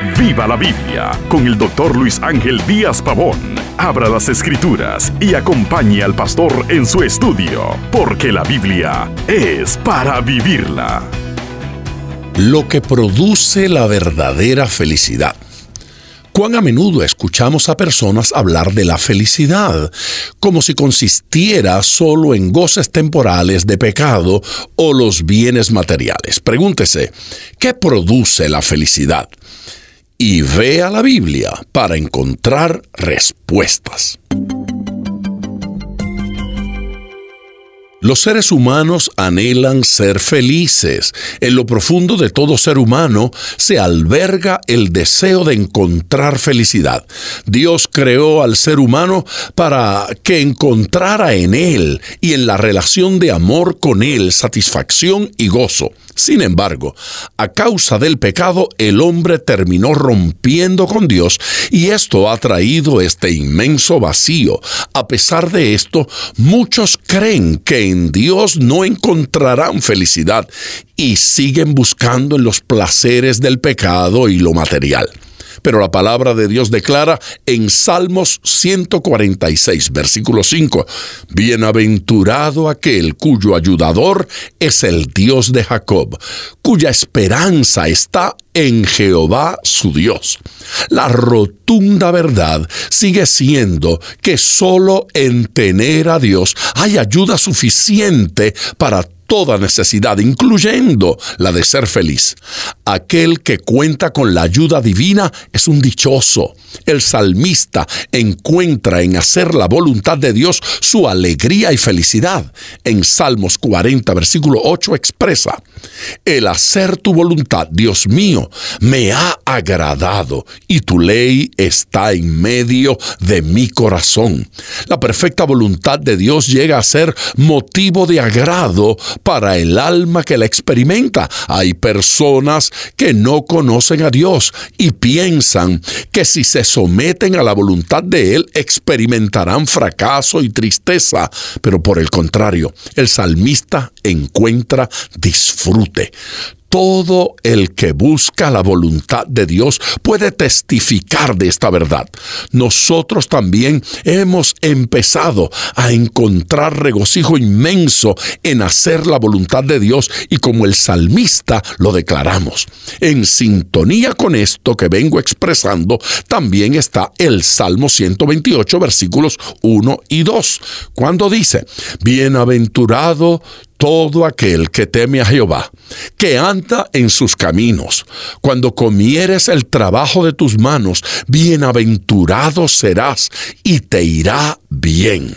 Viva la Biblia con el doctor Luis Ángel Díaz Pavón. Abra las escrituras y acompañe al pastor en su estudio, porque la Biblia es para vivirla. Lo que produce la verdadera felicidad. Cuán a menudo escuchamos a personas hablar de la felicidad, como si consistiera solo en goces temporales de pecado o los bienes materiales. Pregúntese, ¿qué produce la felicidad? Y vea la Biblia para encontrar respuestas. Los seres humanos anhelan ser felices. En lo profundo de todo ser humano se alberga el deseo de encontrar felicidad. Dios creó al ser humano para que encontrara en Él y en la relación de amor con Él satisfacción y gozo. Sin embargo, a causa del pecado, el hombre terminó rompiendo con Dios y esto ha traído este inmenso vacío. A pesar de esto, muchos creen que en Dios no encontrarán felicidad y siguen buscando en los placeres del pecado y lo material. Pero la palabra de Dios declara en Salmos 146, versículo 5, Bienaventurado aquel cuyo ayudador es el Dios de Jacob, cuya esperanza está en Jehová su Dios. La rotunda verdad sigue siendo que solo en tener a Dios hay ayuda suficiente para toda necesidad, incluyendo la de ser feliz. Aquel que cuenta con la ayuda divina es un dichoso. El salmista encuentra en hacer la voluntad de Dios su alegría y felicidad. En Salmos 40, versículo 8 expresa, El hacer tu voluntad, Dios mío, me ha agradado y tu ley está en medio de mi corazón. La perfecta voluntad de Dios llega a ser motivo de agrado para el alma que la experimenta. Hay personas que no conocen a Dios y piensan que si se someten a la voluntad de Él experimentarán fracaso y tristeza, pero por el contrario, el salmista encuentra disfrute. Todo el que busca la voluntad de Dios puede testificar de esta verdad. Nosotros también hemos empezado a encontrar regocijo inmenso en hacer la voluntad de Dios y como el salmista lo declaramos. En sintonía con esto que vengo expresando, también está el Salmo 128 versículos 1 y 2, cuando dice, Bienaventurado todo aquel que teme a Jehová, que anda en sus caminos. Cuando comieres el trabajo de tus manos, bienaventurado serás y te irá bien.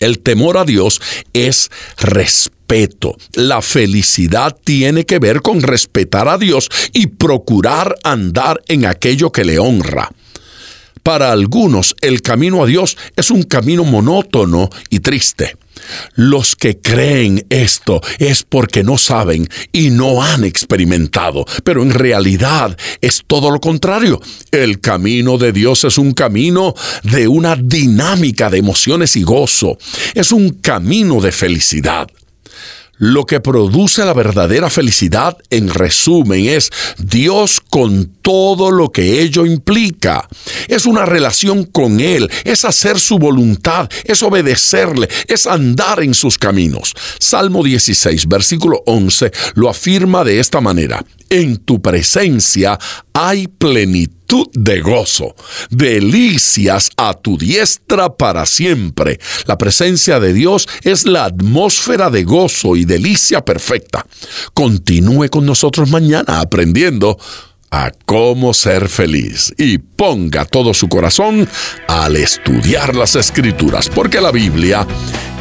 El temor a Dios es respeto. La felicidad tiene que ver con respetar a Dios y procurar andar en aquello que le honra. Para algunos el camino a Dios es un camino monótono y triste. Los que creen esto es porque no saben y no han experimentado, pero en realidad es todo lo contrario. El camino de Dios es un camino de una dinámica de emociones y gozo. Es un camino de felicidad. Lo que produce la verdadera felicidad, en resumen, es Dios con todo lo que ello implica. Es una relación con Él, es hacer su voluntad, es obedecerle, es andar en sus caminos. Salmo 16, versículo 11, lo afirma de esta manera. En tu presencia hay plenitud de gozo, delicias a tu diestra para siempre. La presencia de Dios es la atmósfera de gozo y delicia perfecta. Continúe con nosotros mañana aprendiendo a cómo ser feliz y ponga todo su corazón al estudiar las escrituras, porque la Biblia